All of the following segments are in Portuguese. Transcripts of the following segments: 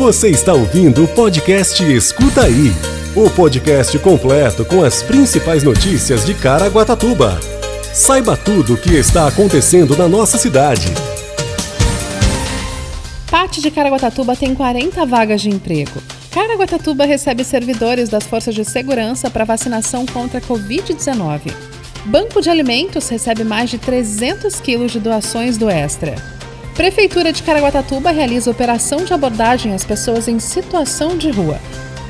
Você está ouvindo o podcast Escuta Aí o podcast completo com as principais notícias de Caraguatatuba. Saiba tudo o que está acontecendo na nossa cidade. Parte de Caraguatatuba tem 40 vagas de emprego. Caraguatatuba recebe servidores das forças de segurança para vacinação contra a Covid-19. Banco de Alimentos recebe mais de 300 quilos de doações do Extra. Prefeitura de Caraguatatuba realiza operação de abordagem às pessoas em situação de rua.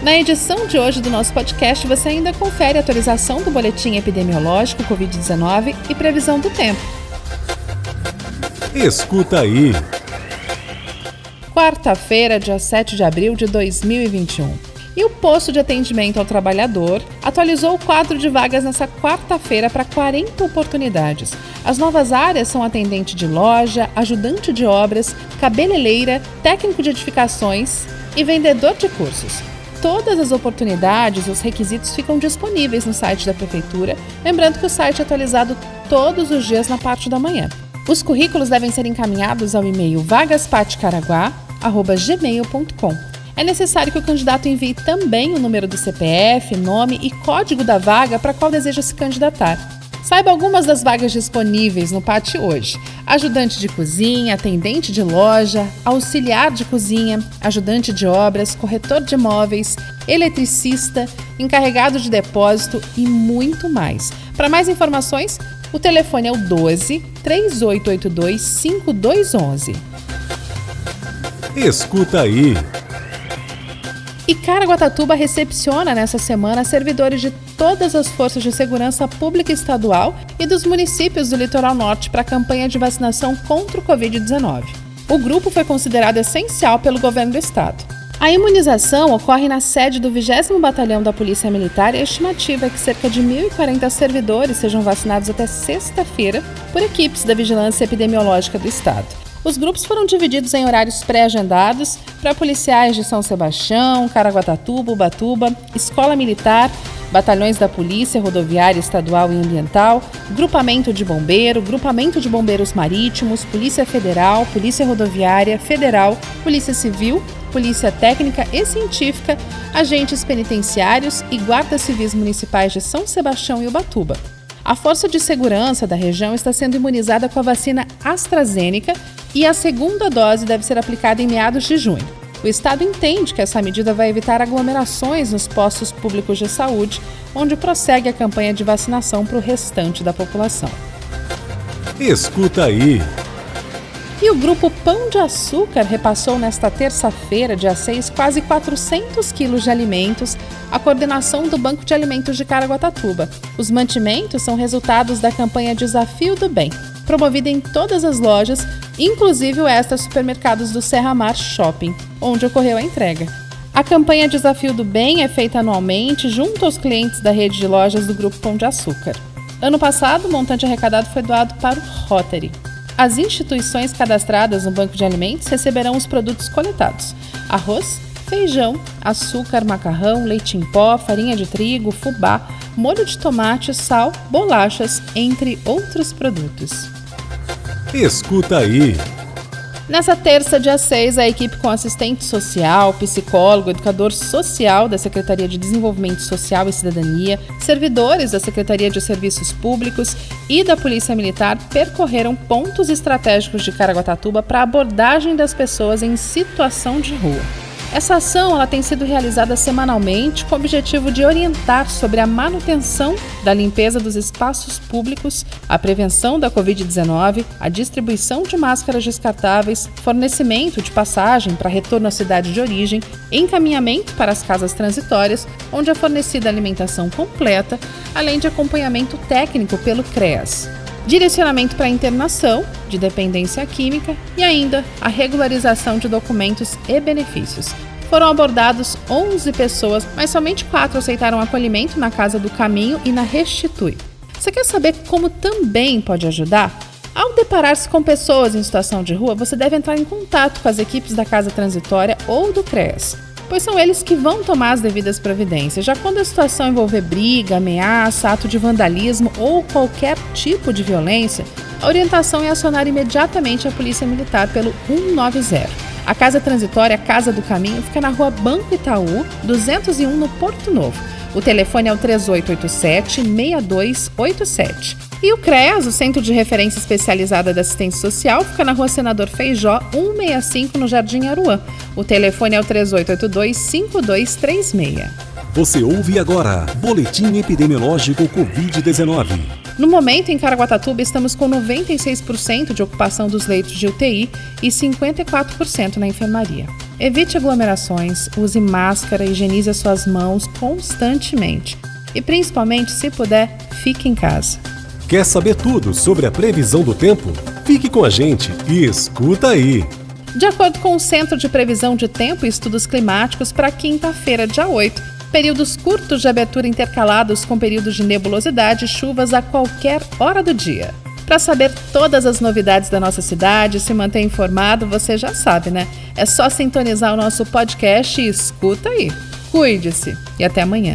Na edição de hoje do nosso podcast, você ainda confere a atualização do boletim epidemiológico Covid-19 e previsão do tempo. Escuta aí. Quarta-feira, dia 7 de abril de 2021. E o posto de atendimento ao trabalhador atualizou o quadro de vagas nessa quarta-feira para 40 oportunidades. As novas áreas são atendente de loja, ajudante de obras, cabeleireira, técnico de edificações e vendedor de cursos. Todas as oportunidades e os requisitos ficam disponíveis no site da Prefeitura, lembrando que o site é atualizado todos os dias na parte da manhã. Os currículos devem ser encaminhados ao e-mail vagaspatcaraguá.gmail.com é necessário que o candidato envie também o número do CPF, nome e código da vaga para qual deseja se candidatar. Saiba algumas das vagas disponíveis no pátio hoje: ajudante de cozinha, atendente de loja, auxiliar de cozinha, ajudante de obras, corretor de imóveis, eletricista, encarregado de depósito e muito mais. Para mais informações, o telefone é o 12 3882 5211. Escuta aí. E Caraguatatuba recepciona nessa semana servidores de todas as forças de segurança pública estadual e dos municípios do litoral norte para a campanha de vacinação contra o Covid-19. O grupo foi considerado essencial pelo governo do estado. A imunização ocorre na sede do 20 Batalhão da Polícia Militar e a estimativa é que cerca de 1.040 servidores sejam vacinados até sexta-feira por equipes da Vigilância Epidemiológica do Estado. Os grupos foram divididos em horários pré-agendados para policiais de São Sebastião, Caraguatatuba, Ubatuba, Escola Militar, batalhões da Polícia Rodoviária Estadual e Ambiental, Grupamento de Bombeiro, Grupamento de Bombeiros Marítimos, Polícia Federal, Polícia Rodoviária Federal, Polícia Civil, Polícia Técnica e Científica, agentes penitenciários e guardas civis municipais de São Sebastião e Ubatuba. A Força de Segurança da região está sendo imunizada com a vacina AstraZeneca e a segunda dose deve ser aplicada em meados de junho. O Estado entende que essa medida vai evitar aglomerações nos postos públicos de saúde, onde prossegue a campanha de vacinação para o restante da população. Escuta aí. E o grupo Pão de Açúcar repassou nesta terça-feira, dia 6, quase 400 quilos de alimentos à coordenação do Banco de Alimentos de Caraguatatuba. Os mantimentos são resultados da campanha Desafio do Bem, promovida em todas as lojas, inclusive o Extra Supermercados do Serra Mar Shopping, onde ocorreu a entrega. A campanha Desafio do Bem é feita anualmente junto aos clientes da rede de lojas do Grupo Pão de Açúcar. Ano passado, o montante arrecadado foi doado para o Rotary. As instituições cadastradas no Banco de Alimentos receberão os produtos coletados: arroz, feijão, açúcar, macarrão, leite em pó, farinha de trigo, fubá, molho de tomate, sal, bolachas, entre outros produtos. Escuta aí. Nessa terça, dia 6, a equipe com assistente social, psicólogo, educador social da Secretaria de Desenvolvimento Social e Cidadania, servidores da Secretaria de Serviços Públicos e da Polícia Militar percorreram pontos estratégicos de Caraguatatuba para abordagem das pessoas em situação de rua. Essa ação ela tem sido realizada semanalmente com o objetivo de orientar sobre a manutenção da limpeza dos espaços públicos, a prevenção da Covid-19, a distribuição de máscaras descartáveis, fornecimento de passagem para retorno à cidade de origem, encaminhamento para as casas transitórias, onde é fornecida alimentação completa, além de acompanhamento técnico pelo CREAS direcionamento para internação de dependência química e ainda a regularização de documentos e benefícios. Foram abordados 11 pessoas, mas somente quatro aceitaram acolhimento na Casa do Caminho e na Restitui. Você quer saber como também pode ajudar? Ao deparar-se com pessoas em situação de rua, você deve entrar em contato com as equipes da Casa Transitória ou do CREAS. Pois são eles que vão tomar as devidas providências. Já quando a situação envolver briga, ameaça, ato de vandalismo ou qualquer tipo de violência, a orientação é acionar imediatamente a Polícia Militar pelo 190. A Casa Transitória Casa do Caminho fica na rua Banco Itaú, 201, no Porto Novo. O telefone é o 3887-6287. E o CREAS, o Centro de Referência Especializada da Assistência Social, fica na rua Senador Feijó, 165, no Jardim Aruã. O telefone é o 3882-5236. Você ouve agora Boletim Epidemiológico Covid-19. No momento, em Caraguatatuba, estamos com 96% de ocupação dos leitos de UTI e 54% na enfermaria. Evite aglomerações, use máscara, higienize as suas mãos constantemente. E principalmente, se puder, fique em casa. Quer saber tudo sobre a previsão do tempo? Fique com a gente e escuta aí! De acordo com o Centro de Previsão de Tempo e Estudos Climáticos, para quinta-feira, dia 8, períodos curtos de abertura intercalados com períodos de nebulosidade e chuvas a qualquer hora do dia. Para saber todas as novidades da nossa cidade e se manter informado, você já sabe, né? É só sintonizar o nosso podcast e escuta aí. Cuide-se e até amanhã.